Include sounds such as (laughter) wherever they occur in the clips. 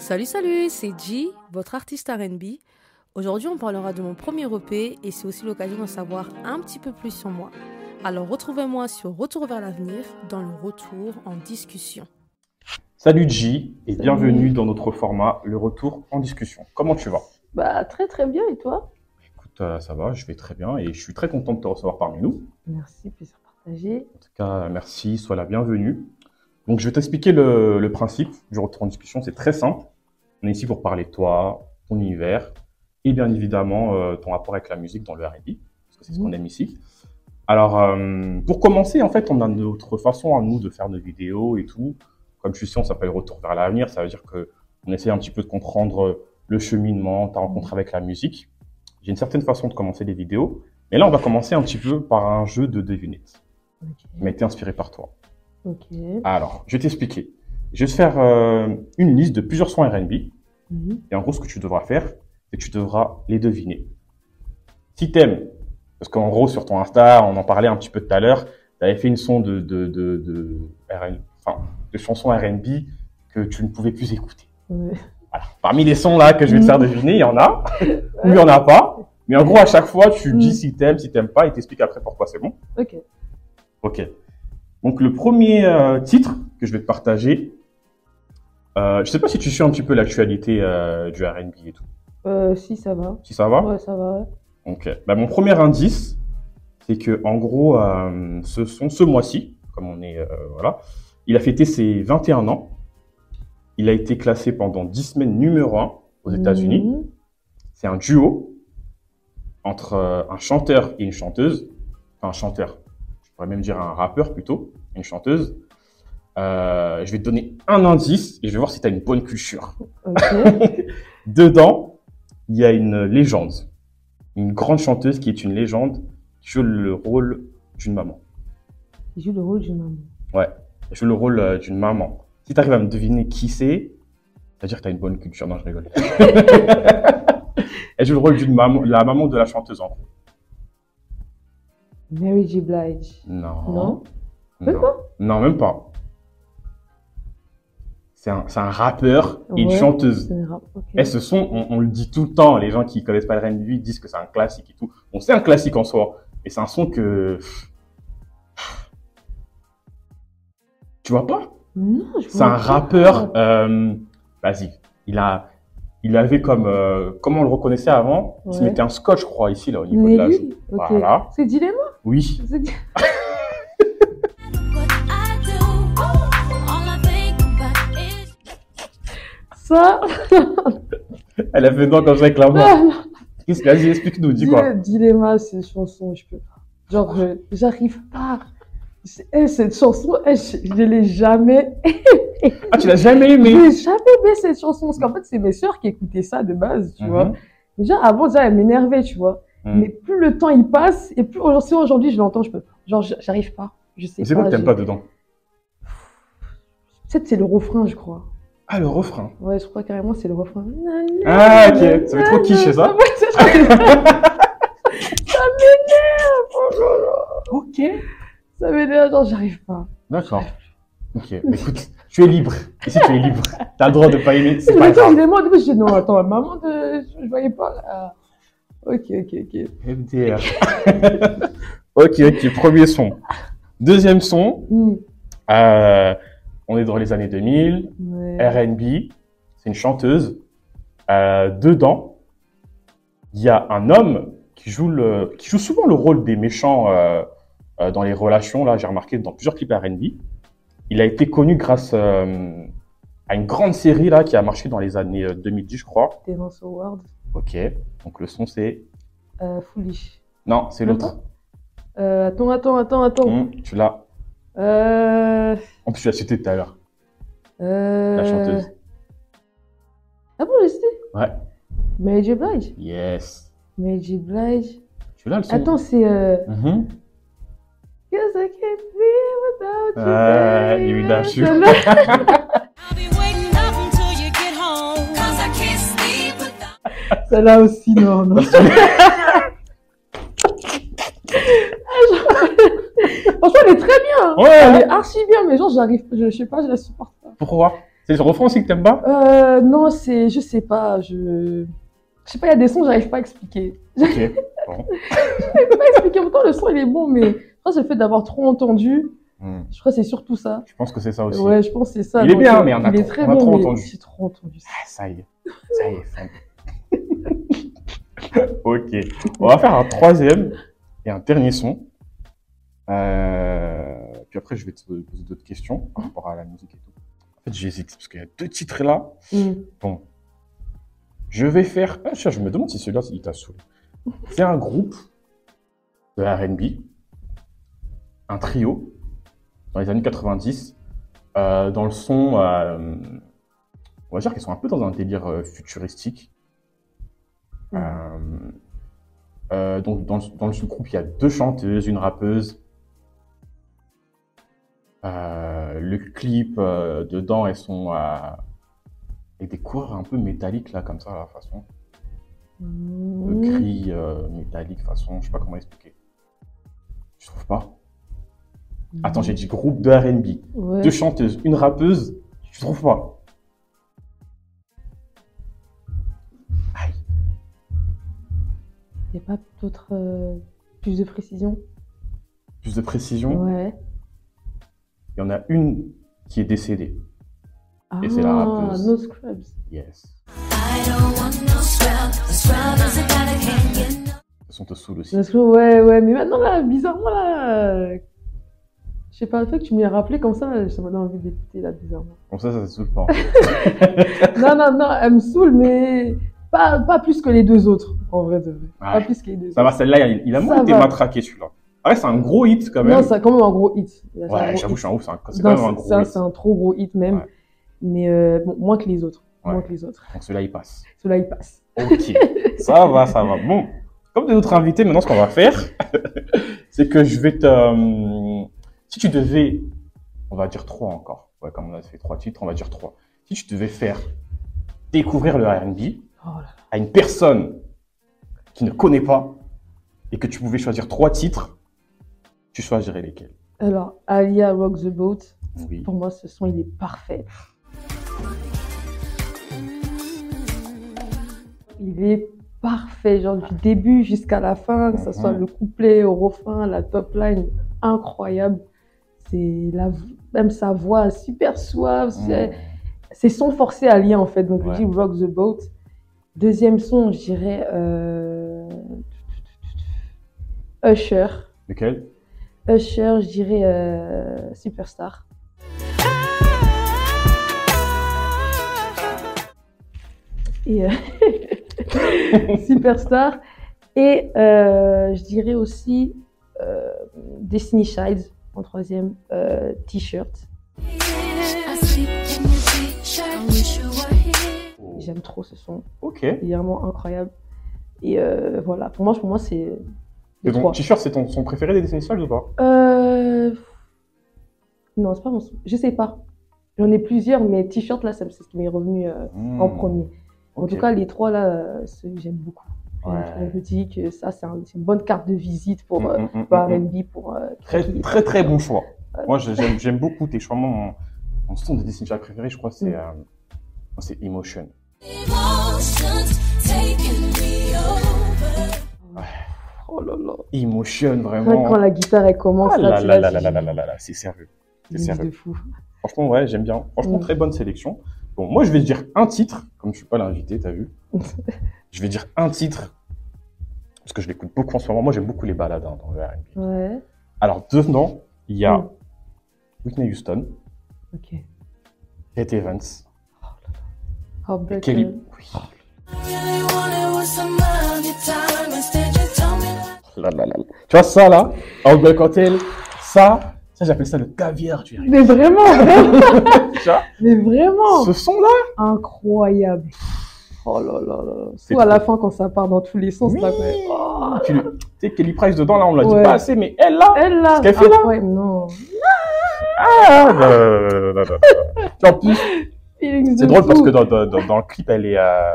Salut, salut, c'est G, votre artiste RB. Aujourd'hui, on parlera de mon premier EP et c'est aussi l'occasion d'en savoir un petit peu plus sur moi. Alors retrouvez-moi sur Retour vers l'avenir dans le retour en discussion. Salut G et bienvenue dans notre format, le retour en discussion. Comment tu vas? Bah très très bien et toi? Écoute, euh, ça va, je vais très bien et je suis très content de te recevoir parmi nous. Merci, plaisir partagé. En tout cas, merci, sois la bienvenue. Donc je vais t'expliquer le, le principe du retour en discussion, c'est très simple. On est ici pour parler de toi, ton univers et bien évidemment euh, ton rapport avec la musique dans le R&B, parce que c'est ce qu'on aime ici. Alors, euh, pour commencer, en fait, on a notre façon à nous de faire nos vidéos et tout. Comme tu sais, on s'appelle Retour vers l'avenir. Ça veut dire que on essaie un petit peu de comprendre le cheminement, ta rencontre avec la musique. J'ai une certaine façon de commencer les vidéos. Mais là, on va commencer un petit peu par un jeu de devinettes Ok. qui m'a été inspiré par toi. Alors, je vais t'expliquer. Je vais te faire euh, une liste de plusieurs sons R&B. Mhm. Et en gros, ce que tu devras faire, c'est que tu devras les deviner. Si t'aimes, parce qu'en gros, sur ton Insta, on en parlait un petit peu tout à l'heure, tu avais fait une son de, de, de, enfin, de chansons R&B que tu ne pouvais plus écouter. Voilà. Parmi les sons là que je vais te faire deviner, il y en a, ou il y en a pas. Mais en gros, à chaque fois, tu Mm. dis si t'aimes, si t'aimes pas, et t'expliques après pourquoi c'est bon. Ok. Ok. Donc le premier euh, titre que je vais te partager, euh, je sais pas si tu suis un petit peu l'actualité euh, du R&B et tout. Euh, si ça va. Si ça va? Ouais, ça va. ouais. Ok. Bah, mon premier indice, c'est que en gros, euh, ce son, ce mois-ci, comme on est, voilà, il a fêté ses 21 ans. Il a été classé pendant 10 semaines numéro 1 aux États-Unis. Mhm. C'est un duo entre un chanteur et une chanteuse. Enfin, un chanteur. Pourrais même dire un rappeur plutôt, une chanteuse. Euh, je vais te donner un indice et je vais voir si tu as une bonne culture. (laughs) Dedans, il y a une légende. Une grande chanteuse qui est une légende, qui joue le rôle d'une maman. Il joue le rôle d'une maman. Ouais, elle joue le rôle euh, d'une maman. Si tu arrives à me deviner qui c'est, ça veut dire que tu as une bonne culture. Non, je rigole. (laughs) elle joue le rôle d'une maman, la maman de la chanteuse en gros. Mary J. Blige. Non. Non? Même Non. pas? Non, même pas. C'est un, un rappeur et une chanteuse. Un rap. Et ce son, on, on le dit tout le temps. Les gens qui connaissent pas le R&B disent que c'est un classique et tout. Bon, c'est un classique en soi. Et c'est un son que... Tu vois pas? C'est un rappeur... Euh, Vas-y. Il a... Il avait comme... euh, comment on le reconnaissait avant? Il se mettait un scotch, je crois, ici, là, au niveau de la joue. Voilà. C'est Dilemma Oui. (laughs) Ça Elle a fait quand je réclame. Ah, Qu'est-ce que explique-nous, dis quoi. Dile- Dilemma, c'est chanson, je peux pas. Genre, j'arrive pas. Cette chanson, je, je l'ai jamais Ah, tu l'as jamais aimé J'ai jamais aimé cette chanson. Parce qu'en fait, c'est mes sœurs qui écoutaient ça de base, tu Mhm. vois. Déjà, avant, déjà, elle m'énervait, tu vois. Mhm. Mais plus le temps il passe, et plus aujourd'hui, aujourd'hui, je l'entends, je peux. Genre, j'arrive pas. Je sais C'est quoi que t'aimes pas dedans? Peut-être c'est le refrain, je crois. Ah, le refrain. Ouais, je crois carrément c'est le refrain. Ah, ok. Ça fait trop quiche, ça (laughs) ça. m'énerve. Oh. Ok. Ça m'énerve, genre, j'arrive pas. D'accord. Ok, mais écoute, tu es libre. Ici, tu es libre. T'as le droit de pas aimer, c'est Je pas grave. au début, je dis, non, attends, maman, de... je voyais pas là. Ok, ok, ok. MDR. (laughs) ok, ok, premier son. Deuxième son, Hmm. euh, on est dans les années 2000, Ouais. R&B, c'est une chanteuse. Euh, dedans, il y a un homme qui joue, le, qui joue souvent le rôle des méchants euh, dans les relations. Là, j'ai remarqué dans plusieurs clips R&B. Il a été connu grâce à une grande série là qui a marché dans les années euh, 2010, je crois. Terrence Howard. Ok, donc le son c'est... Euh, Foolish. Non, c'est l'autre. Euh, attends, attends, attends, attends. Hum, tu l'as. Euh... En plus, tu l'as cité tout à l'heure, Euh... la chanteuse. Ah bon, j'ai cité Ouais. Mary J. Blige. Yes. Mary J. Blige. Tu l'as le son Attends, c'est... Euh... Mhm. Cause I can't be without you, Ah, baby. évidemment, je suis- Celle-là aussi, non, non. Franchement, elle est très bien. Ouais. Elle est archi bien, mais genre, j'arrive, je, je sais pas, je la supporte pas. Pourquoi? C'est le refrain aussi que t'aimes pas? Euh, non, c'est, je sais pas, je, je sais pas, il y a des sons, j'arrive pas à expliquer. Ok. (laughs) pas expliquer, pourtant le son il est bon, mais je crois que c'est le fait d'avoir trop entendu. Hmm. Je crois que c'est surtout ça. Je pense que c'est ça aussi. Ouais, je pense que c'est ça. Il est bien, euh, mais on a il est très on a bon, trop mais entendu. J'ai trop entendu ça. Ah, ça y est. Ça y est. (laughs) ok. On va faire un troisième et un dernier son. Euh, Puis après, je vais te poser d'autres questions par rapport à la musique et tout. En fait, j'hésite parce qu'il y a deux titres là. Mm. Bon. Je vais faire. Ah, tiens, je me demande si celui-là, il t'a saoulé. C'est un groupe de RB, un trio, dans les années 90, euh, dans le son. euh, on va dire qu'ils sont un peu dans un délire euh, futuristique. Mm. Euh, euh, donc, dans, le- dans le groupe, il y a deux chanteuses, une rappeuse. Euh, le clip euh, dedans, elles sont euh, avec des couleurs un peu métalliques là, comme ça, la façon. Le gris euh, métallique, façon, je sais pas comment expliquer. Je trouve pas? Attends, j'ai dit groupe de R&B, Ouais. deux chanteuses, une rappeuse, je trouve pas? Il n'y a pas d'autres. euh, plus de précision Plus de précision, Ouais. il y en a une qui est décédée. Ah, Et c'est la rappeuse. No Scrubs. Yes. I don't want no scrub. Scrub te saoul aussi. Ouais, ouais. Mais maintenant, là, bizarrement, là. euh, Je sais pas, le fait que tu me l'aies rappelé comme ça, ça m'a donné envie d'écouter, là, bizarrement. Comme ça, ça te saoule pas. (laughs) non, non, non, elle me saoule, mais pas, pas plus que les deux autres, en vrai de vrai. Pas plus que les deux Ça va, celle-là, il il a Ça moins été va. matraqué celui-là. Ah ouais, c'est un gros hit quand même. Non, c'est quand même un gros hit. Un ouais, j'avoue, je suis un ouf, c'est un- c'est Non, quand même un gros ça, hit. c'est un trop gros hit même. Ouais. Mais euh, bon, moins que les autres. Ouais. Moins que les autres. Donc celui-là, il passe. Cela, il passe. Ok, (laughs) ça va, ça va. Bon, comme de notre invité, maintenant, ce qu'on va faire, (laughs) c'est que je vais te... euh, Si tu devais, on va dire trois encore. Ouais, comme on a fait trois titres, on va dire trois. Si tu devais faire découvrir le R&B Oh là là. à une personne qui ne connaît pas et que tu pouvais choisir trois titres, tu choisirais lesquels? Alors, Alia Rock the Boat, Oui. pour moi, ce son, il est parfait. Il est parfait, genre du début jusqu'à la fin, que ce soit le couplet au refrain, la top line, incroyable. C'est la, même sa voix super suave, c'est c'est son forcé à lien en fait. Donc Ouais. je dis Rock the Boat. Deuxième son, je dirais euh... Usher. Lequel? Usher, je dirais euh, Superstar. Et, euh, (laughs) Superstar. Et je dirais aussi Destiny Child en troisième, T-shirt. J'aime trop ce son, Ok. il est vraiment incroyable. Et euh, voilà, pour moi, pour moi c'est Et ton t-shirt, c'est ton son préféré des Destiny Child ou pas? Euh... Non, c'est pas mon son. Je sais pas. J'en ai plusieurs, mais T-shirt, là, c'est ce qui m'est revenu euh, en Mmh. premier. En tout cas, les trois, là, euh, j'aime beaucoup. Ouais. Je me dis que ça, c'est un- c'est une bonne carte de visite pour Mmh, mmh, mmh, mmh. R&B, pour... Très, qui- très, très bon choix. Moi, j'aime beaucoup tes choix. Mon, mon son de Destiny Child préféré, je crois, c'est Emotion. Oh là là. Emotion, vraiment. quand la guitare, elle commence, Ah là, là tu là l'as là dit, là là là là là, c'est sérieux. C'est sérieux. de fou. Franchement, ouais, j'aime bien. Franchement, Mm. très bonne sélection. Bon, moi, je vais dire un titre, comme je suis pas l'invité, t'as vu. (laughs) je vais dire un titre, parce que je l'écoute beaucoup en ce moment. Moi, j'aime beaucoup les balades hein, dans le R&B. Ouais, Alors, dedans, il y a Mm. Whitney Houston, ok. Kate Evans, Heartbreaker. Kelly. Oui. Là, là, là. Tu vois ça là Outback Hotel, ça, ça j'appelle ça le caviar du R&B. Mais vraiment, vraiment, (laughs) Tu vois mais vraiment, Ce son là incroyable. Oh là là là. C'est Surtout à la fin, quand ça part dans tous les sens, Oui. là. Oh. Tu sais, Kelly Price dedans là, on l'a Ouais. dit pas assez, mais elle là Elle là, Ce qu'elle fait là non. ah, là, là, là, là, là, là. Tu vois, En plus, c'est drôle parce que dans, dans, dans, dans le clip, elle est, euh,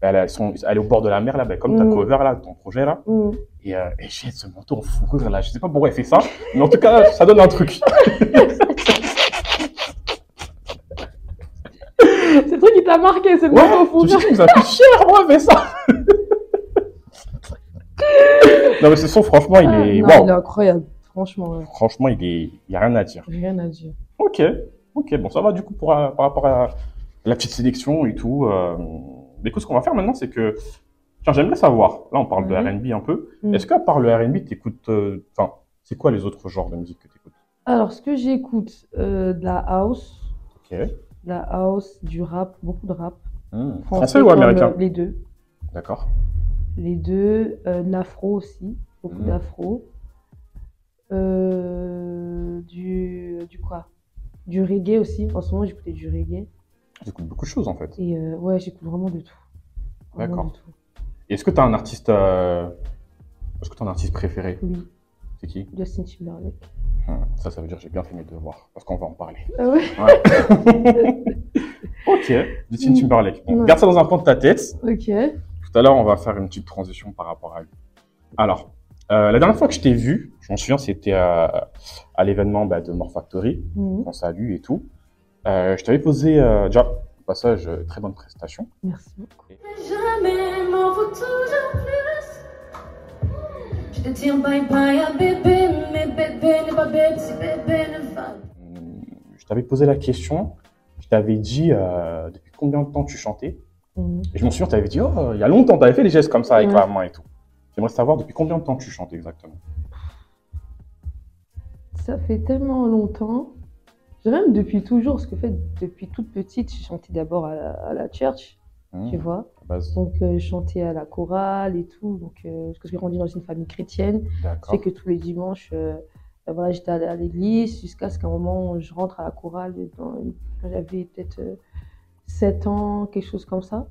elle, a son- elle est au bord de la mer là, ben, comme ta Mm. cover là, ton projet là, Mm. et euh, elle jette ce manteau en fourrure là. Je sais pas pourquoi elle fait ça, mais en tout cas, ça donne un truc. (laughs) t'a marqué, c'est de Ouais, mettre au je four. me suis dit, cher, moi, mais ça. (laughs) non, mais ce son, franchement, il Ah, est, non, waouh. il est incroyable. Franchement, ouais. Franchement, il est, il y a rien à dire. rien à dire. Ok, ok, bon, ça va du coup pour, euh, par rapport à la petite sélection et tout. Euh, mais écoute, ce qu'on va faire maintenant, c'est que, tiens, j'aimerais savoir, là on parle de Mhm. R&B un peu, Mm. est-ce qu'à part le R&B, t'écoutes, euh, enfin, c'est quoi les autres genres de musique que t'écoutes? Alors, ce que j'écoute, de la house, Ok. de la house, du rap, beaucoup de rap. Hmm. Français ou américain? Les deux. D'accord. Les deux. De l'afro aussi, beaucoup Mhm. d'afro. Euh, du, du quoi? Du reggae aussi. En ce moment, j'écoutais du reggae. J'écoute beaucoup de choses en fait. Et euh, ouais, j'écoute vraiment de tout. D'accord. Est-ce que t'as un artiste, euh, est-ce que t'as un artiste préféré? Oui, C'est qui? Justin Timberlake. Hmm, Ça, ça veut dire que j'ai bien fait mes devoirs, parce qu'on va en parler. Ah ouais? Ouais. (laughs) ok, Justin Mm. Timberlake. Bon, Ouais. Garde ça dans un coin de ta tête. Ok. Tout à l'heure, on va faire une petite transition par rapport à lui. Alors, euh, la dernière fois que je t'ai vu, je m'en souviens, c'était à, à l'événement bah, de More Factory, Mhm. qu'on salue et tout. Euh, je t'avais posé, euh, déjà, au passage, euh, très bonne prestation. Merci beaucoup. Jamais m'en faut toujours plus. Je te dis bye bye à bébé, mais bébé n'est pas bébé, si bébé ne va Je t'avais posé la question, je t'avais dit euh, depuis combien de temps tu chantais? Mhm. Et je me souviens, tu avais dit, oh, il y a longtemps, tu avais fait des gestes comme ça avec Ouais. la main et tout. J'aimerais savoir depuis combien de temps tu chantes exactement? Ça fait tellement longtemps. Je même depuis toujours, parce que fait, depuis toute petite, j'ai chanté d'abord à, la- à la church, Hum, tu vois. Donc, euh, je chantais à la chorale et tout. Donc, euh, parce que j'ai grandi dans une famille chrétienne. D'accord. fait que tous les dimanches, euh, ben voilà, j'étais à l'église jusqu'à ce qu'à un moment, je rentre à la chorale dans quand j'avais peut-être euh, 7 ans, quelque chose comme ça.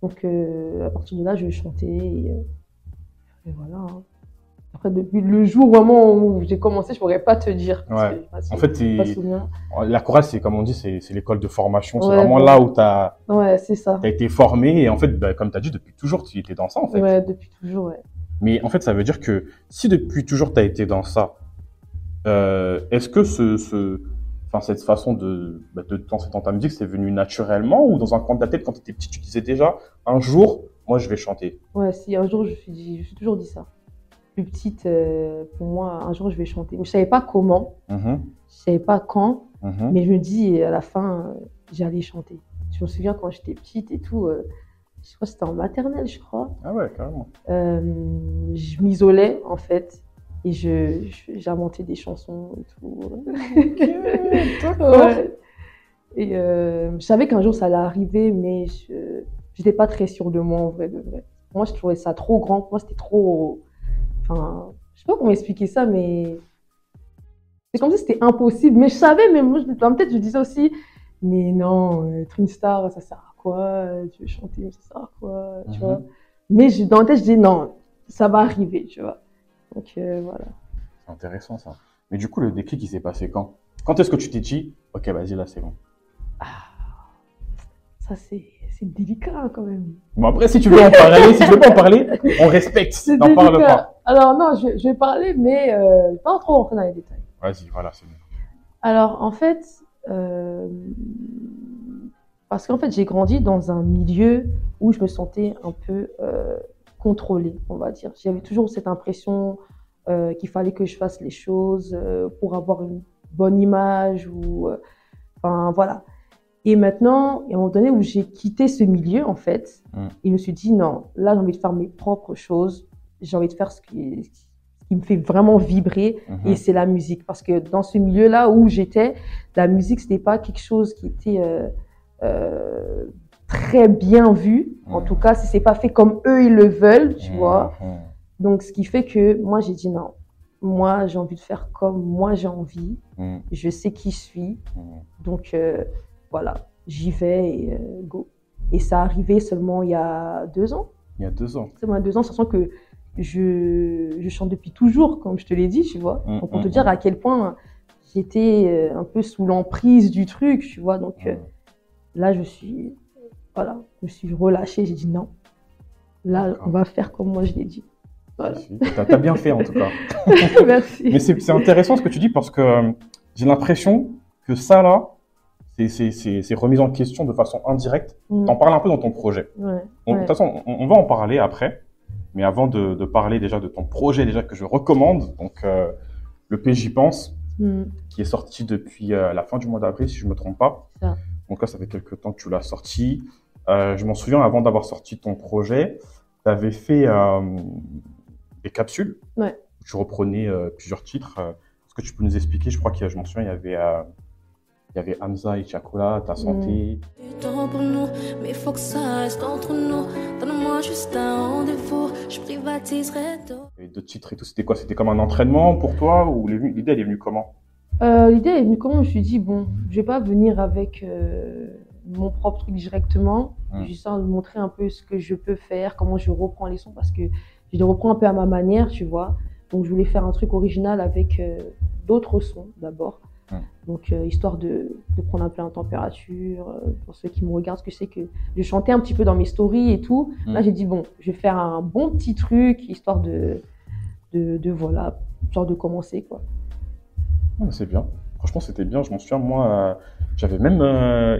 Donc, euh, à partir de là, je chantais et, euh, et voilà. hein. Après, depuis le jour vraiment où j'ai commencé, je pourrais pas te dire. parce Ouais. que En fait, pas la chorale, c'est comme on dit, c'est l'école de formation. C'est vraiment ouais. là où tu as, Ouais, c'est ça. été formé. Et en fait, bah, comme tu as dit, depuis toujours, tu étais dans ça, en fait. Ouais, depuis toujours, ouais. Mais en fait, ça veut dire que si depuis toujours tu as été dans ça, euh, est-ce que ce, ce, enfin, cette façon de, bah, de te lancer dans ta musique, c'est venu naturellement ou dans un coin de ta tête, quand tu étais petit, tu disais déjà, un jour, moi, je vais chanter Ouais, si un jour, je me suis, dit, je me suis toujours dit ça. Plus petite, euh, pour moi, un jour, je vais chanter. Mais je savais pas comment, Mhm, je savais pas quand. mhm. Mais je me dis, à la fin, euh, j'allais chanter. Je me souviens quand j'étais petite et tout, euh, je crois que c'était en maternelle, je crois. Ah ouais, carrément. Euh, je m'isolais, en fait, et je, j'inventais des chansons et tout. (laughs) Ouais. Et euh, je savais qu'un jour, ça allait arriver, mais je n'étais pas très sûre de moi, en vrai, de vrai. Moi, je trouvais ça trop grand. Moi, c'était trop... Enfin, je sais pas comment expliquer ça, mais... C'est comme si c'était impossible. Mais je savais, mais moi, je- tête, je disais aussi, mais non, être une star, ça sert à quoi? Tu veux chanter, mais ça sert à quoi? Tu Mhm. vois Mais je- dans ma tête, je dis, non, ça va arriver, tu vois. Donc, euh, voilà. C'est intéressant ça. Mais du coup, le déclic, il s'est passé quand? Quand est-ce que tu t'es dit, ok, vas-y, là, c'est bon Ça, c'est c'est délicat, quand même. Bon, après, si tu veux en parler, si tu veux pas en parler, on respecte. C'est N'en parle pas. Alors, non, je, je vais parler, mais euh, pas trop rentrer dans les détails. Vas-y, voilà, c'est bon. Alors, en fait, euh, parce qu'en fait, j'ai grandi dans un milieu où je me sentais un peu euh, contrôlée, on va dire. J'avais toujours cette impression euh, qu'il fallait que je fasse les choses pour avoir une bonne image ou, enfin, voilà. Et maintenant, il y a un moment donné où j'ai quitté ce milieu, en fait, Mm. et je me suis dit, non, là, j'ai envie de faire mes propres choses. J'ai envie de faire ce qui, ce qui me fait vraiment vibrer Mhm. et c'est la musique. Parce que dans ce milieu-là où j'étais, la musique, c'était pas quelque chose qui était euh, euh, très bien vu. En Mhm. tout cas, si c'est pas fait comme eux, ils le veulent, tu Mhm. vois. Donc, ce qui fait que moi, j'ai dit non. Moi, j'ai envie de faire comme moi j'ai envie. Mhm. Je sais qui je suis. Mhm. Donc, euh, voilà, j'y vais et euh, go. Et ça arrivé seulement il y a deux ans. Il y a deux ans. C'est moi deux ans, sachant que je, je chante depuis toujours, comme je te l'ai dit, tu vois. Mm, Donc, pour mm, te dire mm. à quel point j'étais euh, un peu sous l'emprise du truc, tu vois. Donc euh, là, je suis, voilà, je suis relâchée, j'ai dit non. Là, on va faire comme moi je l'ai dit. Voilà. T'as bien fait en tout cas. (laughs) Merci. Mais c'est intéressant ce que tu dis parce que j'ai l'impression que ça là, ces, ces, ces, ces remises en question de façon indirecte, Mm. t'en parles un peu dans ton projet. Ouais. De toute façon, on, on va en parler après. Mais avant de, de parler déjà de ton projet déjà que je recommande, donc euh, le P j'y pense, Mm. qui est sorti depuis euh, la fin du mois d'avril, si je me trompe pas. C'est. Donc là, ça fait quelques temps que tu l'as sorti. Euh, je m'en souviens, avant d'avoir sorti ton projet, tu avais fait des capsules. Ouais. où Tu reprenais plusieurs titres. Est-ce que tu peux nous expliquer Je crois a, je m'en souviens, il y avait, il y avait Hamza et Chakola, Ta Santé. Du temps pour nous, mais faut que ça reste entre nous. Donne-moi juste un rendez-vous, je privatiserai tout. D'autres titres et tout. C'était quoi? C'était comme un entraînement pour toi ou l'idée, elle est venue comment? Euh, L'idée est venue comment? Je me suis dit, bon, je vais pas venir avec euh, mon propre truc directement. Mm. Juste de montrer un peu ce que je peux faire, comment je reprends les sons, parce que je les reprends un peu à ma manière, tu vois. Donc je voulais faire un truc original avec euh, d'autres sons d'abord. Mm. Donc euh, histoire de, de prendre un peu en température, euh, pour ceux qui me regardent, parce que sais que je chantais un petit peu dans mes stories et tout. Là j'ai dit, bon, je vais faire un bon petit truc, histoire de, de, de voilà, histoire de commencer quoi. Ah, C'est bien. Franchement, c'était bien. Je m'en souviens, moi, euh, j'avais même.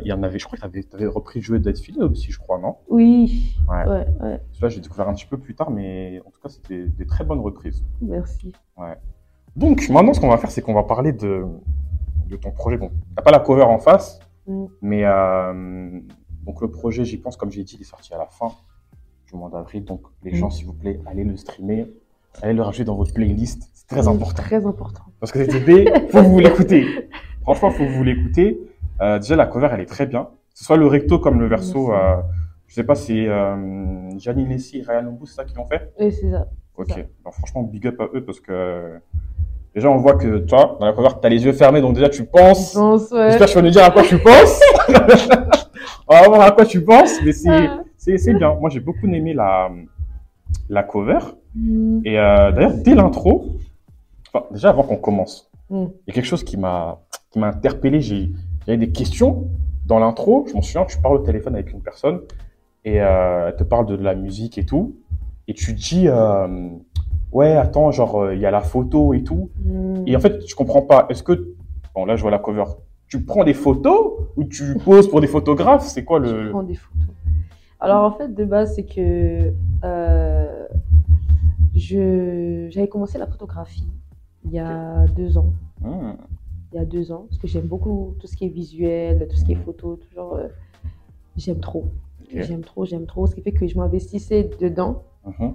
il y en avait, je crois que tu avais, repris le jeu filé aussi, je crois, non? Oui, Ouais. ouais, ouais. Celui-là, j'ai découvert un petit peu plus tard, mais en tout cas, c'était des très bonnes reprises. Merci. Donc, maintenant, ce qu'on va faire, c'est qu'on va parler de, de ton projet. Bon, t'as pas la cover en face, Mm. mais euh, donc le projet, j'y pense, comme j'ai dit, il est sorti à la fin du mois d'avril. Donc, les Mm. gens, s'il vous plaît, allez le streamer, allez le rajouter dans votre playlist. C'est très Mm, important. Très important. Parce que c'était B, faut vous l'écouter. (laughs) Franchement, faut vous l'écouter. Euh, déjà, la cover, elle est très bien. Que ce soit le recto comme le verso. Euh, je sais pas, c'est euh, Gianni Lessi et Ryan Lumbu, c'est ça qu'ils l'ont fait? Et c'est ça. Ok. ça. Alors, franchement, big up à eux parce que déjà, on voit que toi, dans la cover, tu as les yeux fermés, donc déjà, tu penses. Je pense, ouais. J'espère que tu vas nous dire à quoi tu penses. (laughs) on va voir à quoi tu penses, mais c'est Ah. c'est c'est bien. Moi, j'ai beaucoup aimé la, la cover. Mm. Et euh, d'ailleurs, dès l'intro, enfin, déjà avant qu'on commence, Mm. il y a quelque chose qui m'a qui m'a interpellé. J'ai j'avais des questions dans l'intro. Je m'en souviens, tu parles au téléphone avec une personne et euh, elle te parle de la musique et tout, et tu dis euh, ouais attends genre euh, il y a la photo et tout. Mm. Et en fait, je comprends pas. Est-ce que bon là je vois la cover. Tu prends des photos ou tu poses pour des photographes? C'est quoi Je le prends des photos. Alors en fait, de base, c'est que euh, je j'avais commencé la photographie il y a deux ans. Hmm. Il y a deux ans, parce que j'aime beaucoup tout ce qui est visuel, tout ce qui est photo, toujours. euh, j'aime trop. J'aime trop, j'aime trop. Ce qui fait que je m'investissais dedans, Mhm.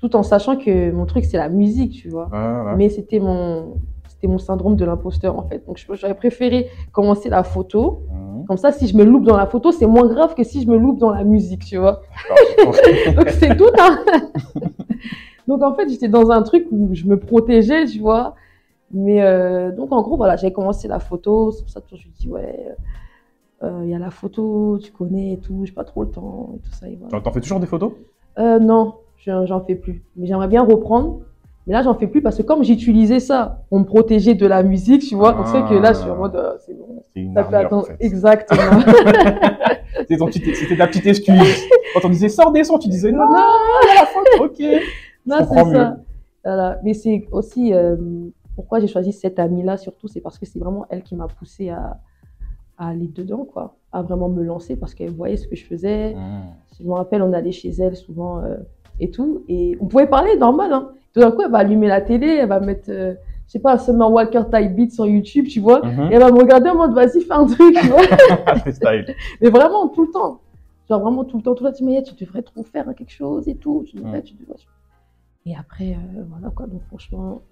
Tout en sachant que mon truc, c'est la musique, tu vois. Ouais. Mais c'était mon, c'était mon syndrome de l'imposteur, en fait. Donc, j'aurais préféré commencer la photo. Mhm. Comme ça, si je me loupe dans la photo, c'est moins grave que si je me loupe dans la musique, tu vois. (laughs) Donc, c'est tout, hein. (laughs) Donc, en fait, j'étais dans un truc où je me protégeais, tu vois. Mais, euh, donc, en gros, voilà, j'avais commencé la photo. C'est pour ça que je me dis, ouais, euh, il y a la photo, tu connais et tout, j'ai pas trop le temps et tout ça. Et voilà. T'en- fais toujours des photos? Euh, non, j'en fais plus. Mais j'aimerais bien reprendre. Mais là, j'en fais plus parce que comme j'utilisais ça pour me protéger de la musique, tu vois, donc c'est que là, je suis en mode, euh, c'est bon. C'est une armure, en attendre. fait. Exactement. (laughs) C'était ta petite excuse. Quand on disait sors des sons, tu disais non, non, la ok. (laughs) non, c'est ça. Voilà. Mais c'est aussi euh, pourquoi j'ai choisi cette amie-là, surtout, c'est parce que c'est vraiment elle qui m'a poussé à, à aller dedans, quoi, à vraiment me lancer parce qu'elle voyait ce que je faisais. Je me rappelle, on allait chez elle souvent euh, et tout, et on pouvait parler normal. Hein. Tout d'un coup, elle va allumer la télé, elle va mettre, euh, je sais pas, Summer Walker Type Beat sur YouTube, tu vois. Mhm. Et elle va me regarder en mode, vas-y, fais un truc, tu vois. (laughs) (laughs) Mais vraiment, tout le temps. Genre vraiment tout le temps, tout le temps, tu me dis, tu devrais trop faire quelque chose et tout. Tu devrais, Mm. tu devrais. Et après, euh, voilà quoi. Donc franchement,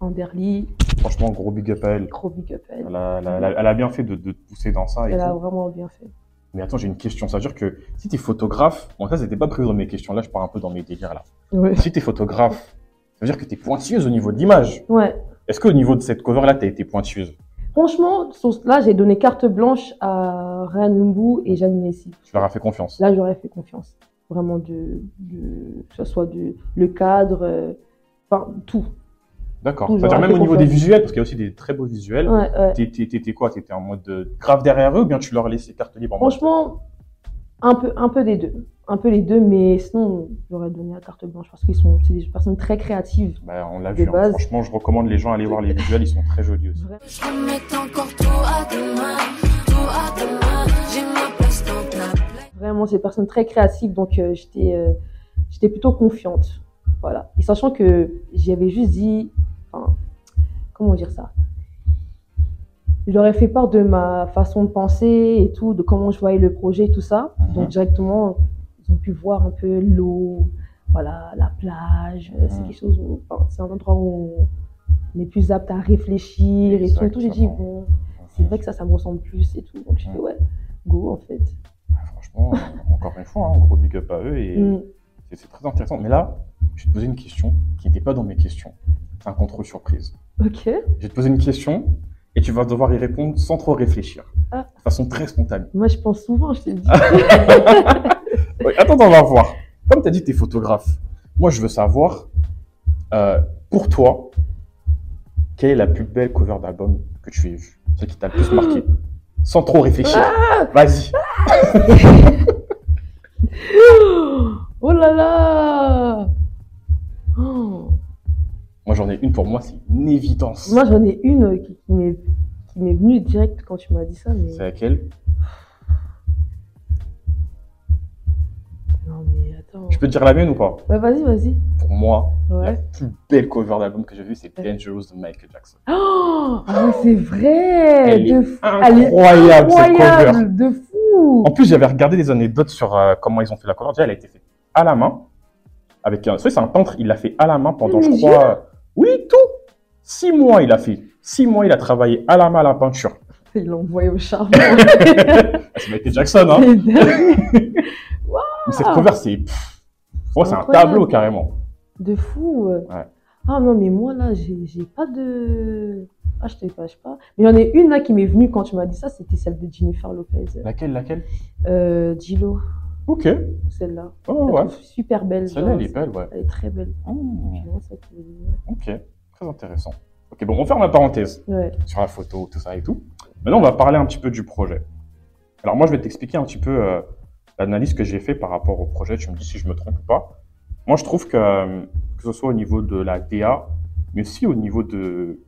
Anderly, Franchement, gros big up à elle. gros big up à elle. Elle a, elle a- elle a- elle a bien fait de, de te pousser dans ça. Et Elle a vraiment bien fait. Mais attends, j'ai une question. Ça veut dire que si tu es photographe, bon, ça, c'était pas prévu dans mes questions. Là, je pars un peu dans mes délires là. Ouais. Si tu es photographe, ça veut dire que tu es pointilleuse au niveau de l'image. ouais. Est-ce qu'au niveau de cette cover là, tu as été pointilleuse? Franchement, sur- là, j'ai donné carte blanche à Ryan Lumbu et Jeanne Messi. Tu leur as fait confiance? Là, j'aurais fait confiance. Vraiment, de, de, que ce soit de, le cadre, euh, enfin, tout. D'accord. C'est-à-dire même au niveau des visuels, parce qu'il y a aussi des très beaux visuels. Ouais, ouais. T'étais quoi? T'étais en mode de grave derrière eux ou bien tu leur laissais carte libre en mode- Franchement, un peu, un peu des deux. Un peu les deux, mais sinon, j'aurais donné la carte blanche parce qu'ils sont, c'est des personnes très créatives. Bah, on l'a vu. hein. base. Franchement, je recommande les gens à aller voir les visuels. Ils sont très jolis aussi. Je remets encore tout à tout Vraiment, c'est une personne très créative, donc euh, j'étais euh, j'étais plutôt confiante. Voilà. Et sachant que j'avais juste dit, comment dire ça Je leur ai fait part de ma façon de penser et tout, de comment je voyais le projet et tout ça. Mhm. Donc directement, ils ont pu voir un peu l'eau, voilà, la plage. euh, C'est Mhm. quelque chose où, enfin, c'est un endroit où on est plus apte à réfléchir et tout. Et tout. J'ai dit, bon, c'est vrai que ça, ça me ressemble plus et tout. Donc je fais, ouais, go en fait. Franchement, euh, (laughs) encore une fois, un gros big up à eux et Mm. c'est- c'est très intéressant. Mais là, je vais te poser une question qui n'était pas dans mes questions. Un contrôle surprise. Ok. Je vais te poser une question et tu vas devoir y répondre sans trop réfléchir. Ah. De façon très spontanée. Moi, je pense souvent, je dis. (laughs) Ouais, attends, on va voir. Comme tu as dit, tu es photographe. Moi, je veux savoir, euh, pour toi, quelle est la plus belle cover d'album que tu aies vue? Celle qui t'a le plus marqué? (gasps) Sans trop réfléchir. Vas-y. (laughs) oh là là. Moi, j'en ai une pour moi, c'est une évidence. Moi, j'en ai une euh, qui, qui m'est qui m'est venue direct quand tu m'as dit ça, mais C'est laquelle? Non, mais attends. Je peux te dire la mienne ou pas? Ouais, vas-y, vas-y. Pour moi, la Ouais. plus belle cover d'album que j'ai vue, c'est Dangerous de Michael Jackson. Oh, ah oui, c'est vrai. Elle de est fou. Elle est incroyable, cette cover. incroyable, de fou. En plus, j'avais regardé des anecdotes sur euh, comment ils ont fait la cover. Déjà, elle a été faite à la main. Avec un... C'est un peintre, il l'a fait à la main pendant, je Mais crois... Oui, tout Six mois, il a fait. Six mois, il a travaillé à la main à la peinture. Il l'a envoyé au charbon. (laughs) C'est Michael Jackson, hein. Mais cette cover, c'est... ouais, c'est un tableau, carrément. De fou. Ouais. Ah non, mais moi là, j'ai pas de. Ah, je te cache pas. Mais il y en a une là qui m'est venue quand tu m'as dit ça, c'était celle de Jennifer Lopez. Laquelle, laquelle? Euh, Gilo, Ok. celle-là. Oh, ouais. super belle. Celle-là, elle est belle, ouais. Elle est très belle. Mmh. Ok. Très intéressant. Ok, bon, on ferme la parenthèse. Ouais. sur la photo, tout ça et tout. Maintenant, on va parler un petit peu du projet. Alors moi, je vais t'expliquer un petit peu euh, l'analyse que j'ai fait par rapport au projet. Tu me dis si je me trompe ou pas. Moi, je trouve que euh, que ce soit au niveau de la DA, mais aussi au niveau de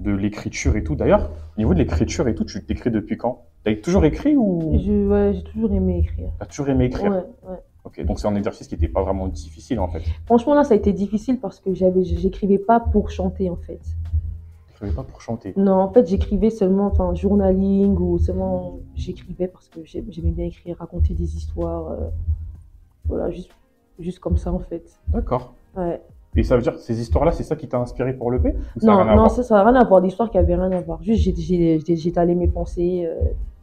de l'écriture et tout. D'ailleurs, au niveau de l'écriture et tout, tu t'écris depuis quand? T'as toujours écrit ou? Je- ouais, j'ai toujours aimé écrire. t'as toujours aimé écrire? Ouais, ouais. Ok, donc c'est un exercice qui n'était pas vraiment difficile en fait. Franchement, là, ça a été difficile parce que j'avais, j'écrivais pas pour chanter en fait. T'écrivais pas pour chanter? Non, en fait, j'écrivais seulement, enfin, journaling ou seulement, j'écrivais parce que j'ai- j'aimais bien écrire, raconter des histoires. euh, voilà, juste, juste comme ça en fait. D'accord. Ouais. Et ça veut dire que ces histoires-là, c'est ça qui t'a inspiré pour le P Ou ça a Non, non, ça, ça n'a rien à voir, d'histoire qui avait rien à voir. Juste, j'étalais mes pensées euh,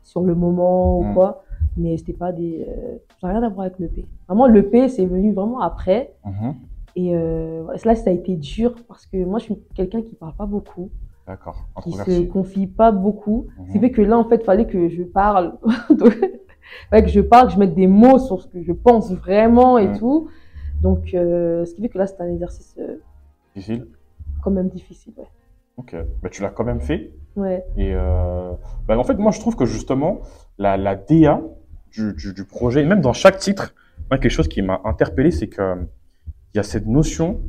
sur le moment ou Mm. quoi, mais c'était pas des. euh, ça n'a rien à voir avec l'EP. Vraiment, l'EP, c'est venu vraiment après. Mhm. Et euh, là, ça a été dur parce que moi, je suis quelqu'un qui parle pas beaucoup, D'accord. qui se Introverti. confie pas beaucoup. Mhm. Ce qui fait que là, en fait, fallait que je parle. (laughs) Donc, fallait que je parle, que je mette des mots sur ce que je pense vraiment et Mm. tout. Donc, euh, ce qui fait que là, c'est un exercice euh, Difficile. quand même difficile. Ouais. Ok. Bah, tu l'as quand même fait. ouais. Et euh, bah, en fait, moi, je trouve que justement, la, la DA du, du, du projet, et même dans chaque titre, moi, quelque chose qui m'a interpellé, c'est que euh, il y a cette notion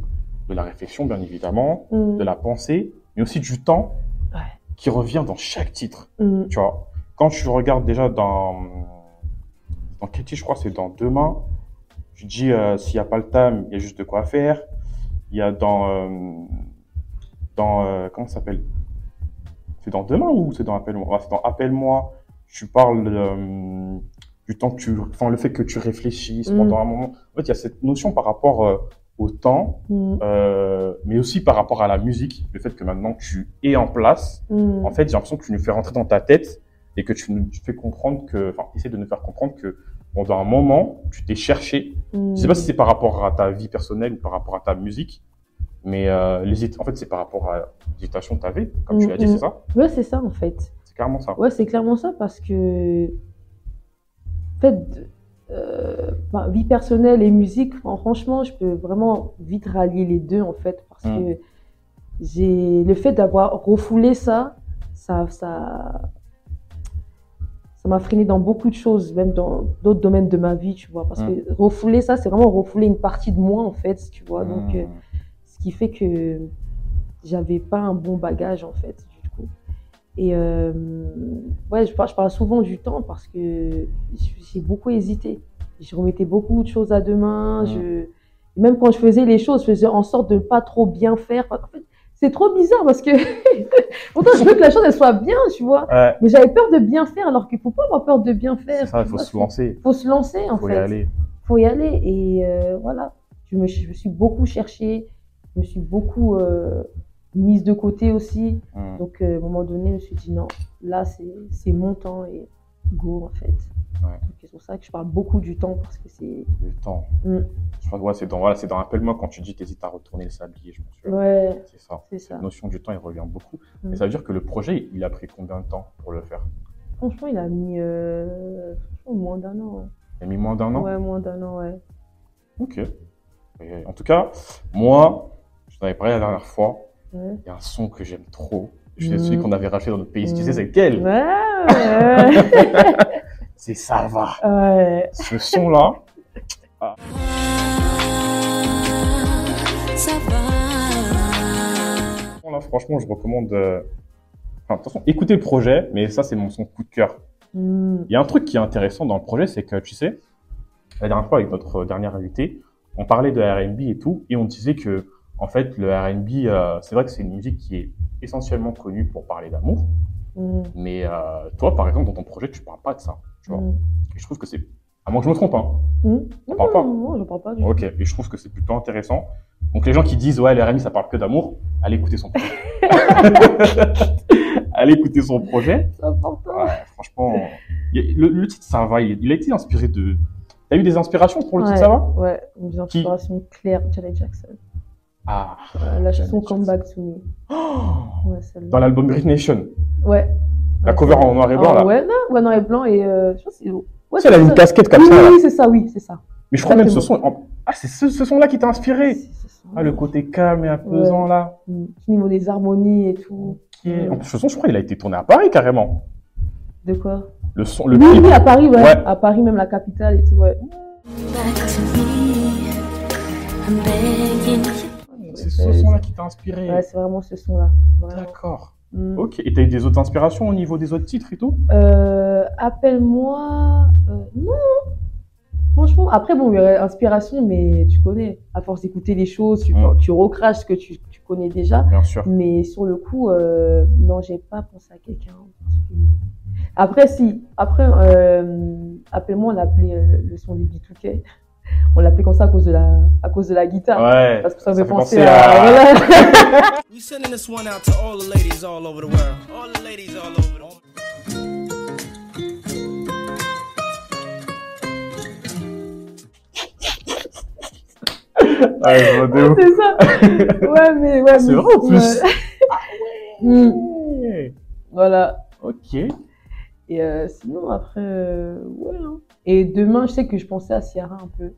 de la réflexion, bien évidemment, Mm. de la pensée, mais aussi du temps Ouais. qui revient dans chaque titre. Mm. Tu vois, quand tu regardes déjà dans dans quel titre, je crois, c'est dans Demain. Je dis euh, s'il n'y a pas le time, il y a juste de quoi faire. Il y a dans euh, dans euh, comment ça s'appelle? C'est dans Demain ou c'est dans Appelle-moi? Ouais, C'est dans Appelle-moi. Tu parles euh, du temps que tu, enfin le fait que tu réfléchisses Mm. pendant un moment. En fait, il y a cette notion par rapport au temps, Mm. euh, mais aussi par rapport à la musique, le fait que maintenant tu es en place. Mm. En fait, j'ai l'impression que tu nous fais rentrer dans ta tête et que tu nous fais comprendre que, enfin, essaie de nous faire comprendre que pendant un moment, tu t'es cherché. Je sais pas si c'est par rapport à ta vie personnelle ou par rapport à ta musique, mais euh, l'hésit- en fait, c'est par rapport à l'hésitation que tu avais, comme tu l'as dit, Mm, c'est ça? Ouais, c'est ça en fait. C'est carrément ça. Ouais, c'est clairement ça parce que, en fait, euh, vie personnelle et musique, franchement, je peux vraiment vite rallier les deux en fait parce que j'ai le fait d'avoir refoulé ça, ça, ça, ça m'a freiné dans beaucoup de choses, même dans d'autres domaines de ma vie, tu vois. Parce Mm. que refouler ça, c'est vraiment refouler une partie de moi en fait, tu vois. Donc, Mmh. euh, ce qui fait que j'avais pas un bon bagage en fait du coup Et euh, ouais, je parle, je parle souvent du temps parce que j'ai beaucoup hésité. Je remettais beaucoup de choses à demain. Mm. Je... Même quand je faisais les choses, je faisais en sorte de ne pas trop bien faire. En fait, c'est trop bizarre parce que (laughs) pourtant je veux que la chose elle soit bien, tu vois. Ouais, Mais j'avais peur de bien faire alors qu'il faut pas avoir peur de bien faire. ça, il faut vois, se lancer. faut se lancer en faut fait. y aller. faut y aller. Et euh, voilà, je me, je me suis beaucoup cherchée, je me suis beaucoup euh, mise de côté aussi. Mm. Donc, euh, à un moment donné, je me suis dit non, là, c'est c'est mon temps et go en fait. Ouais. C'est pour ça que je parle beaucoup du temps parce que c'est. Le temps. Mm. Je crois que ouais, c'est dans, voilà, c'est dans Appelle-moi quand tu dis t'hésites à retourner le sablier, je. Ouais, C'est ça. c'est ça. Cette notion du temps, il revient beaucoup. Mm. Et ça veut dire que le projet, il a pris combien de temps pour le faire? Franchement, il a mis euh, moins d'un an. hein. Il a mis moins d'un an? Ouais, moins d'un an, ouais. Ok. Et en tout cas, moi, je t'en avais parlé la dernière fois, il y a un son que j'aime trop. Mhm. celui qu'on avait racheté dans notre pays. Tu Mhm. sais, c'est lequel ouais, (laughs) ouais. C'est ça va. ouais. Ce son-là, Ça va. là, franchement, je recommande. euh, Enfin, de toute façon, écoutez le projet, mais ça, c'est mon son coup de cœur. Mm. Il y a un truc qui est intéressant dans le projet, c'est que, tu sais, la dernière fois avec notre dernière invité, on parlait de R&B et tout, et on disait que, en fait, le R&B, euh, c'est vrai que c'est une musique qui est essentiellement connue pour parler d'amour, Mm. mais euh, toi, par exemple, dans ton projet, tu parles pas de ça, tu vois. Mm. Et je trouve que c'est, à moins que je me trompe, hein. Mm. Parle pas. non, je parle pas du tout. Ok, et je trouve que c'est plutôt intéressant. Donc les gens qui disent ouais le RMI ça parle que d'amour, allez écouter son projet. (laughs) allez écouter son projet. C'est important. Ouais, franchement, le, le titre ça va, il, a été inspiré de. T'as eu des inspirations pour le titre ça va? Ouais, une inspiration claire, Janet Jackson. Ah. Euh, la chanson Come. Back to Me. Oh Ouais. Dans l'album Great Nation, Ouais. la cover en noir et blanc Ah, là. Ouais, non, ouais, noir et blanc et euh, je pense que c'est. Ouais, elle a une ça. casquette comme oui, ça. oui, c'est ça, oui, c'est ça. Mais je crois même ce son. En- Ah c'est ce, ce son là qui t'a inspiré. Ça. Ah le côté calme et apaisant là. Mm. Au niveau des harmonies et tout. Ok. En plus ce son je crois il a été tourné à Paris carrément. De quoi? Le son, le Oui, clip. oui, à Paris, ouais. Ouais. À Paris, même la capitale et tout, ouais. Back to me. I'm begging you. C'est ce son là qui t'a inspiré. Ouais, c'est vraiment ce son-là. D'accord. Mm. Ok. Et t'as eu des autres inspirations au niveau des autres titres et tout? Euh, Appelle-moi. euh, non. Franchement, après, bon, il y a inspiration, mais tu connais. À force d'écouter les choses, tu, Mm. tu recraches ce que tu, tu connais déjà. Bien sûr. Mais sur le coup, euh, non, j'ai pas pensé à quelqu'un. Après, si. Après, euh, Appelle-moi, on l'appelait euh, le son des B2K. On l'appelait comme ça à cause de la, à cause de la guitare. Ouais. Parce que ça fait penser à. à- voilà. (laughs) We sending this one out to all the ladies all over the world. All the ladies all over the world. Ouais, je vois de ouf. c'est ça. Ouais, mais. Ouais, C'est mais- vrai, en plus. ouais. Mm. Ouais. Voilà. Ok. Et euh, sinon, après, euh, ouais. hein. Et demain, je sais que je pensais à Ciara un peu.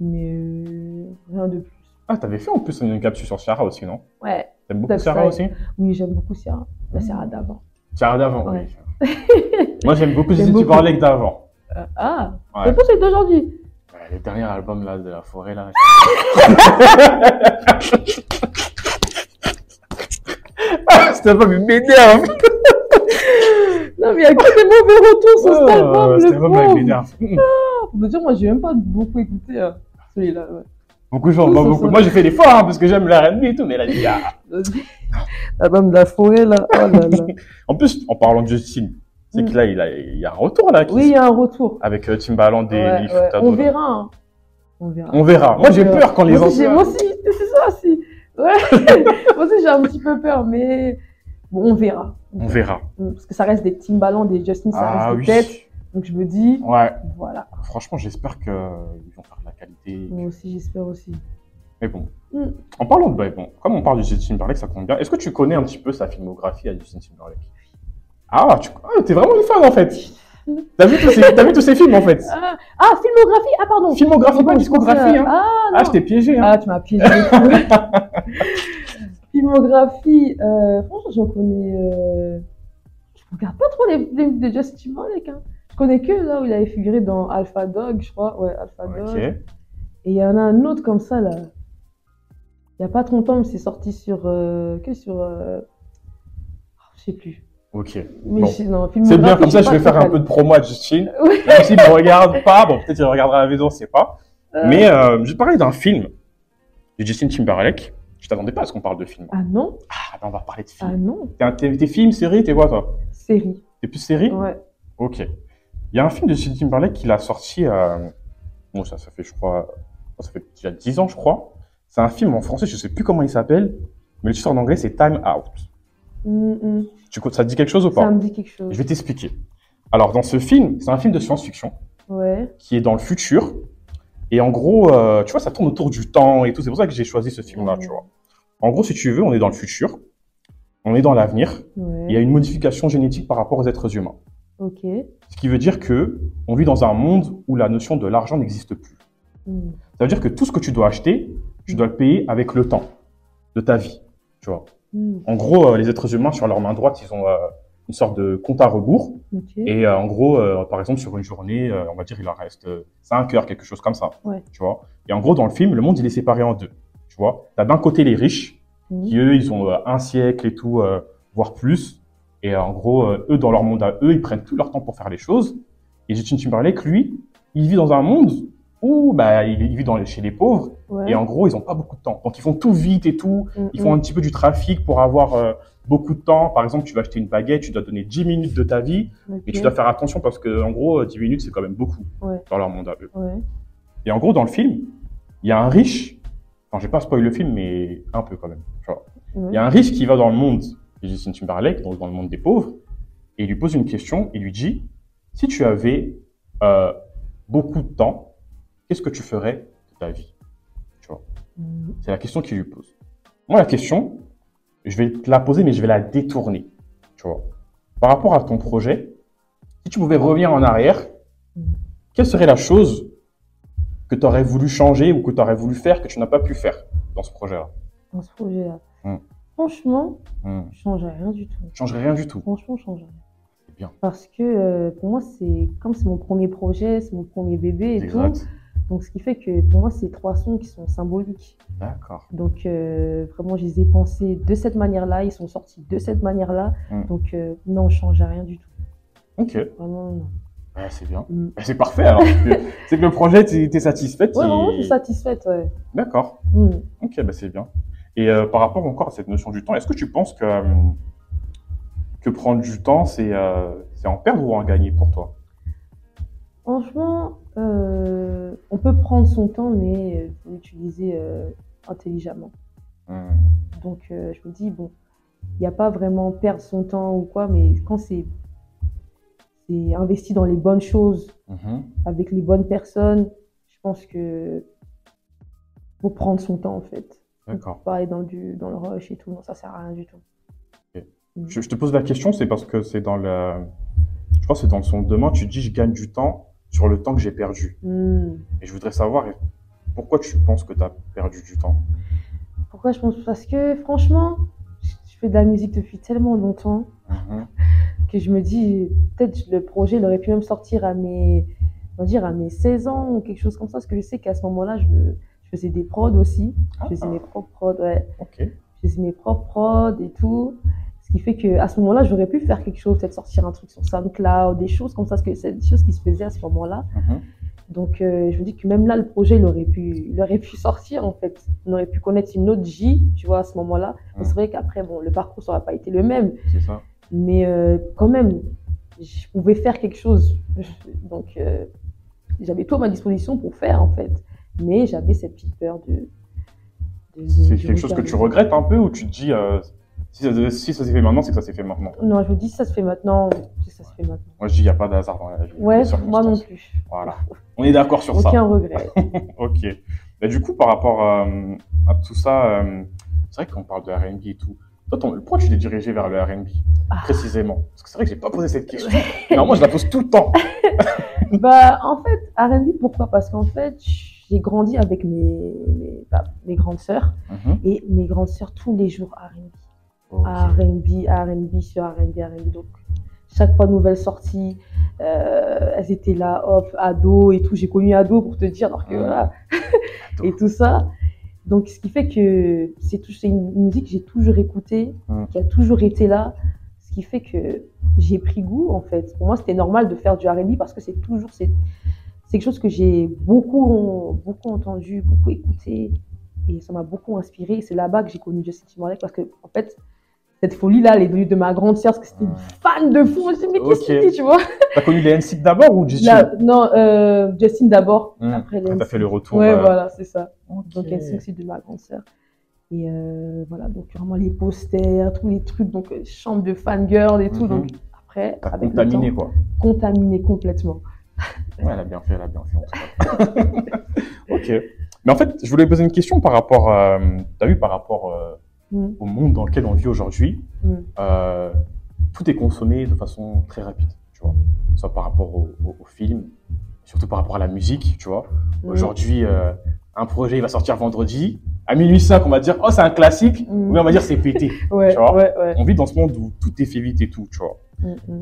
Mais euh, rien de plus. Ah, t'avais fait en plus une capsule sur Ciara aussi, non? Ouais. T'aimes beaucoup Ciara aussi? Oui, j'aime beaucoup Ciara. La Ciara d'avant. Ciara d'avant, Ouais. oui. (laughs) Moi, j'aime beaucoup si tu parlais que d'avant. Ah, Ouais. c'est pas celui d'aujourd'hui. Ouais, le dernier album là de la forêt là. (laughs) (laughs) Cet album il m'énerve. Non, mais il y a que des mauvais retours sur cet album. Cet album. Hum. Pour te dire, moi, j'ai même pas beaucoup écouté hein, celui-là. ouais. Beaucoup de gens, pas beaucoup. Moi j'ai fait l'effort hein, parce que j'aime la R&B et tout, mais là, il y a... L'album de la forêt, là. Oh là là. (laughs) En plus, en parlant de Justin, c'est Mm. que là il, a, il y a un retour là. qui Oui, il y a un retour. Avec euh, Timbaland et Ouais, Leaf ouais. Tado, On là. verra. hein. On verra. On verra. Moi j'ai peur quand les moi anciens. moi aussi, c'est ça aussi. Ouais. (laughs) moi aussi, j'ai un petit peu peur, mais bon, on verra. On verra. Mm, Parce que ça reste des Timbaland, des Justin, ça Ah reste oui. des têtes. Donc je me dis, Ouais. voilà. Franchement, j'espère qu'ils vont faire de la qualité. Moi aussi, j'espère aussi. Mais bon. Mm. En parlant de. bah, bon, comme on parle de Justin Timberlake, ça compte bien. Est-ce que tu connais un petit peu sa filmographie à Justin Timberlake? Ah, tu ah, t'es vraiment une fan en fait. (laughs) T'as vu, vu tous ces films en fait? Ah, ah, filmographie Ah, pardon. Filmographie, pas discographie. Hein. Ah, non. Ah, je t'ai piégé. Hein. Ah, tu m'as piégé. (laughs) filmographie, euh, franchement, j'en connais. Euh... Je regarde pas trop les films de Justin Timberlake. Hein. Je connais que là où il avait figuré dans Alpha Dog, je crois. Ouais, Alpha Dog. ok. Et il y en a un autre comme ça, là. Il n'y a pas trop longtemps, mais c'est sorti sur. Euh, que sur. Euh... Je sais plus. Ok. Bon. C'est bien, comme ça, je vais faire un peu de promo à Justine. (laughs) Oui. Même s'il ne regarde pas, bon, peut-être qu'il regardera à la maison, on sait pas. calé. Mais euh, je vais parler d'un film de Justin Timberlake. Je t'attendais pas à ce qu'on parle de film. Ah non, Ah, ben on va parler de ah film. non, T'es, t'es, film, série, t'es quoi, toi? Série. T'es plus série? Ouais. Ok. Il y a un film de Justin Timberlake qu'il a sorti, euh, bon, ça, ça fait, je crois, ça fait déjà 10 ans, je crois. C'est un film en français, je sais plus comment il s'appelle, mais le titre en anglais, c'est Time Out. Tu, ça te dit quelque chose ou Ça pas me dit quelque chose. Je vais t'expliquer. Alors, dans ce film, c'est un film de science-fiction Ouais. qui est dans le futur. Et en gros, euh, tu vois, ça tourne autour du temps et tout. C'est pour ça que j'ai choisi ce film-là, tu vois. En gros, si tu veux, on est dans le futur. On est dans l'avenir. Ouais. Il y a une modification génétique par rapport aux êtres humains. Ok. Ce qui veut dire que on vit dans un monde où la notion de l'argent n'existe plus. Hum. Ça veut dire que tout ce que tu dois acheter, tu dois le payer avec le temps de ta vie. Tu vois. Hum. En gros, euh, les êtres humains, sur leur main droite, ils ont euh, une sorte de compte à rebours. Et euh, en gros, euh, par exemple, sur une journée, euh, on va dire, il en reste 5 heures, quelque chose comme ça. Ouais. Tu vois? Et en gros, dans le film, le monde, il est séparé en deux. Tu vois? T'as d'un côté les riches, Hum. qui eux, ils ont euh, un siècle et tout, euh, voire plus. Et euh, en gros, euh, eux, dans leur monde à eux, ils prennent tout leur temps pour faire les choses. Et Justin Timberlake, lui, il vit dans un monde où bah, il, vit dans, chez les pauvres. Ouais. Et en gros, ils ont pas beaucoup de temps. Donc, ils font tout vite et tout. Hum, Ils font hum. un petit peu du trafic pour avoir euh, beaucoup de temps. Par exemple, tu vas acheter une baguette, tu dois donner 10 minutes de ta vie. Ok. Mais tu dois faire attention parce que, en gros, euh, 10 minutes, c'est quand même beaucoup Ouais. dans leur monde à eux. Ouais. Et en gros, dans le film, il y a un riche. Enfin, je vais pas spoiler le film, mais un peu quand même. Ouais. Il y a un riche qui va dans le monde de Justin Timberlake, donc dans le monde des pauvres, et il lui pose une question. Il lui dit Si tu avais euh, beaucoup de temps, qu'est-ce que tu ferais de ta vie? Tu vois. Hum. C'est la question qu'il lui pose. Moi, la question, je vais te la poser, mais je vais la détourner. Tu vois. Par rapport à ton projet, si tu pouvais revenir en arrière, quelle serait la chose que tu aurais voulu changer ou que tu aurais voulu faire que tu n'as pas pu faire dans ce projet-là? Dans ce projet-là. Hum. Franchement, Hmm. je changerais rien du tout. Tu changerais rien du tout. Franchement, je changerais rien. Bien. Parce que euh, pour moi, c'est comme c'est mon premier projet, c'est mon premier bébé et Exact. tout. Donc, ce qui fait que pour moi, c'est trois sons qui sont symboliques. D'accord. Donc, euh, vraiment, je les ai pensés de cette manière-là. Ils sont sortis de cette manière-là. Mm. Donc, euh, non, je changerais rien du tout. Ok. Vraiment, non. Ouais, c'est bien. Mm. (laughs) C'est parfait alors. (laughs) C'est- que le projet, tu es satisfaite. Ouais, vraiment, je suis satisfaite, ouais. D'accord. Mm. Ok, bah c'est bien. Et euh, par rapport encore à cette notion du temps, est-ce que tu penses que, euh, que prendre du temps, c'est c'est en perdre ou en gagner pour toi? Franchement, euh, on peut prendre son temps, mais il faut l'utiliser euh, intelligemment. Donc, euh, je me dis, bon, il n'y a pas vraiment perdre son temps ou quoi, mais quand c'est c'est investi dans les bonnes choses, Mhm. avec les bonnes personnes, je pense que faut prendre son temps en fait. D'accord. Pas aller dans, du, dans le rush et tout, non, ça sert à rien du tout. Je, je te pose la question, c'est parce que c'est dans le. Je crois que c'est dans le son de demain, tu dis je gagne du temps sur le temps que j'ai perdu. Hmm. Et je voudrais savoir pourquoi tu penses que tu as perdu du temps. Pourquoi je pense? Parce que franchement, je fais de la musique depuis tellement longtemps Mhm. (laughs) que je me dis, peut-être le projet, il aurait pu même sortir à mes, on va dire, à mes 16 ans ou quelque chose comme ça, parce que je sais qu'à ce moment-là, je, je faisais des prods aussi. Je faisais Ah. mes propres prods, ouais. Je faisais mes propres prods et tout. Qui fait qu'à ce moment-là, j'aurais pu faire quelque chose, peut-être sortir un truc sur SoundCloud, des choses comme ça, parce que c'est des choses qui se faisaient à ce moment-là. Mhm. Donc, euh, je me dis que même là, le projet, il aurait pu, il aurait pu sortir, en fait. On aurait pu connaître une autre J, tu vois, à ce moment-là. C'est vrai qu'après, bon, le parcours, ça n'aurait pas été le même. C'est ça. Mais euh, quand même, je pouvais faire quelque chose. (laughs) Donc, euh, j'avais tout à ma disposition pour faire, en fait. Mais j'avais cette petite peur de. C'est quelque chose que tu regrettes un peu ou tu te dis si ça, si ça s'est fait maintenant, c'est que ça s'est fait maintenant Non, je me dis, si ça se fait maintenant, si ça se fait maintenant. Moi je dis il n'y a pas de hasard dans la vie. Ouais, moi non plus. Voilà. On est d'accord sur ça. Aucun regret. (laughs) Ok. Bah, du coup, par rapport euh, à tout ça, euh, c'est vrai qu'on parle de RB et tout. Toi, ton- pourquoi tu t'es dirigé vers le RB Ah. précisément? Parce que c'est vrai que j'ai pas posé cette question. (laughs) Normalement, je la pose tout le temps. (laughs) bah, en fait, R&B, pourquoi? Parce qu'en fait, j'ai grandi avec mes, mes, bah, mes grandes sœurs. Mhm. Et mes grandes sœurs, tous les jours, R&B. Ok. R&B, R&B sur R&B, R&B. Donc, chaque fois, nouvelle sortie, euh, elles étaient là, hop, ado et tout. J'ai connu ado pour te dire, alors que voilà. (laughs) Et tout ça. Donc, ce qui fait que c'est tout- c'est une musique que j'ai toujours écoutée, Mm. qui a toujours été là. Ce qui fait que j'ai pris goût en fait. Pour moi, c'était normal de faire du R&B parce que c'est toujours c'est c'est quelque chose que j'ai beaucoup beaucoup entendu, beaucoup écouté et ça m'a beaucoup inspiré. C'est là-bas que j'ai connu Justin Timberlake parce que en fait cette folie là, elle est venue de ma grande sœur parce que c'était une fan de fou. Je me dis mais qu'est-ce Ok. qu'il dit, tu vois T'as connu les NSYNC d'abord ou Justin Non, euh, Justin d'abord. Hmm. Après les t'as fait le retour. Ouais, euh, voilà, c'est ça. ok. Donc, NSYNC, c'est de ma grande sœur. Et euh, voilà, donc vraiment les posters, tous les trucs, donc euh, chambre de fangirl et tout. Mhm. Donc après, T'as avec contaminé le temps, quoi. contaminé complètement. Ouais, elle a bien fait, elle a bien fait. en tout cas. ok. Mais en fait, je voulais poser une question par rapport, euh, t'as vu, par rapport Mm. au monde dans lequel on vit aujourd'hui. Mm. euh, tout est consommé de façon très rapide, tu vois. Soit par rapport au, au- au film, surtout par rapport à la musique, tu vois. Mm. Aujourd'hui, euh, un projet il va sortir vendredi. À minuit 5, on va dire, oh, c'est un classique. On va dire, c'est pété. (laughs) Ouais, tu vois. ouais, ouais. On vit dans ce monde où tout est fait vite et tout, tu vois.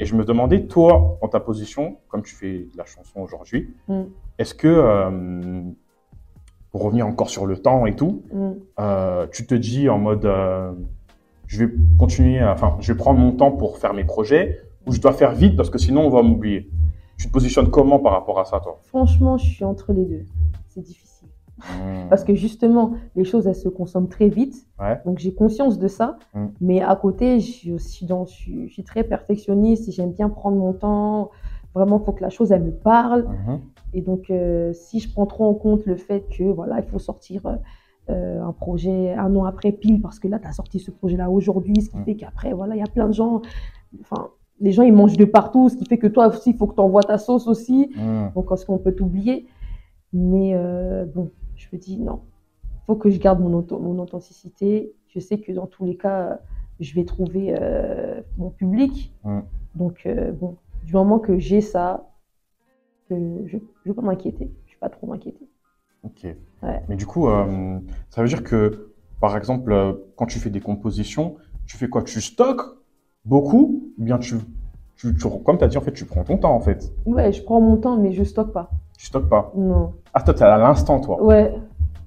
Et je me demandais, toi, dans ta position, comme tu fais de la chanson aujourd'hui, est-ce que, euh, pour revenir encore sur le temps et tout, Mm. euh, tu te dis en mode, euh, je vais continuer, enfin, je vais prendre mon temps pour faire mes projets, ou je dois faire vite parce que sinon on va m'oublier. Tu te positionnes comment par rapport à ça, toi? Franchement, je suis entre les deux. C'est difficile. Hmm. Parce que justement, les choses, elles se consomment très vite. Ouais. Donc, j'ai conscience de ça. Mm. Mais à côté, je suis dans, je suis, je suis très perfectionniste et j'aime bien prendre mon temps. Vraiment, il faut que la chose, elle me parle. Mhm. Et donc, euh, si je prends trop en compte le fait que, voilà, il faut sortir euh, un projet un an après pile, parce que là, tu as sorti ce projet-là aujourd'hui, ce qui fait qu'après, voilà, il y a plein de gens. Enfin, les gens, ils mangent de partout, ce qui fait que toi aussi, il faut que tu envoies ta sauce aussi. Donc, est-ce qu'on peut t'oublier? Mais euh, bon, je me dis non. Il faut que je garde mon, auto- mon authenticité. Je sais que dans tous les cas, je vais trouver euh, mon public. Donc, euh, bon, du moment que j'ai ça, que je ne vais pas m'inquiéter. Je ne vais pas trop m'inquiéter. Ok. Ouais. Mais du coup, euh, ça veut dire que, par exemple, euh, quand tu fais des compositions, tu fais quoi? Tu stockes beaucoup ou bien tu, tu, tu- comme tu as dit, en fait, tu prends ton temps, en fait? Ouais, je prends mon temps, mais je stocke pas. Tu stockes pas? Non. Ah, toi, t'es à l'instant, toi? Ouais.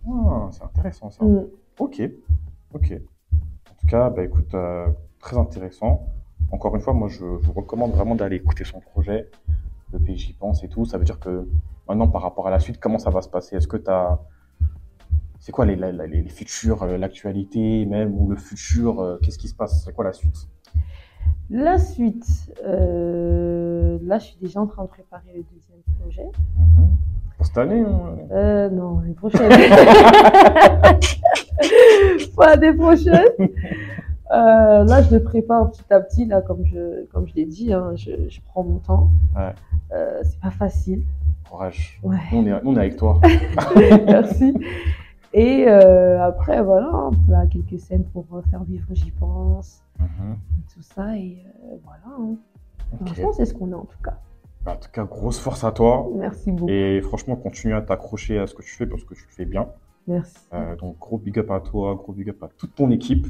Ah, c'est intéressant, ça. mm. Ok, ok. En tout cas, bah, écoute, euh, très intéressant. Encore une fois, moi, je, vous recommande vraiment d'aller écouter son projet. Le pays, j'y pense et tout. Ça veut dire que maintenant, par rapport à la suite, comment ça va se passer? Est-ce que tu as. C'est quoi les, les, les futurs, euh, l'actualité même, ou le futur euh, Qu'est-ce qui se passe? C'est quoi la suite? La suite, euh, là, je suis déjà en train de préparer le deuxième projet. Mhm. Pour cette année hein? Euh, non, l'année prochaine. (laughs) Pas l'année prochaine. Euh, là, je le prépare petit à petit, là, comme je, comme je l'ai dit, hein, je, je prends mon temps. Ouais. Euh, c'est pas facile. Courage. Ouais, on est, on est avec toi. (laughs) merci. Et euh, après, voilà, on a quelques scènes pour faire vivre J'y pense, Mhm. et tout ça. Et euh, voilà. hein. Pour Ok. l'instant, c'est ce qu'on a en tout cas. Bah, en tout cas, grosse force à toi. Merci beaucoup. Et franchement, continue à t'accrocher à ce que tu fais parce que tu le fais bien. Merci. Donc, gros big up à toi, gros big up à toute ton équipe.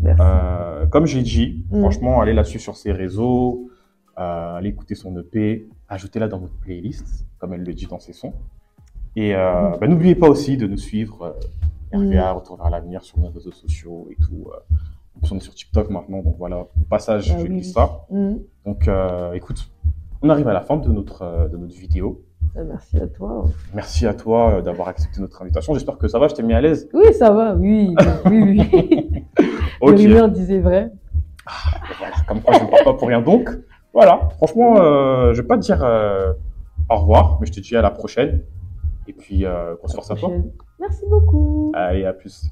Merci. Euh, comme j'ai dit, Mm. franchement, allez là-dessus sur ses réseaux, euh, allez écouter son EP, ajoutez-la dans votre playlist, comme elle le dit dans ses sons. Et euh, Mm. bah, n'oubliez pas aussi de nous suivre. RVA, Retour vers l'avenir sur nos réseaux sociaux et tout. On est sur TikTok maintenant, donc voilà, au passage, Ah je oui, glisse ça. Mm. Donc, écoute, on arrive à la fin de notre, de notre vidéo. Euh, Merci à toi. Merci à toi d'avoir accepté notre invitation. J'espère que ça va, je t'ai mis à l'aise. Oui, ça va, oui, oui, oui. (laughs) Ok. Le rumeur disait vrai. Voilà, comme quoi je ne parle pas pour rien. Donc, voilà, franchement, euh, je vais pas te dire euh, au revoir, mais je te dis à la prochaine. Et puis, euh, qu'on se force à toi. Merci beaucoup. Allez, à plus.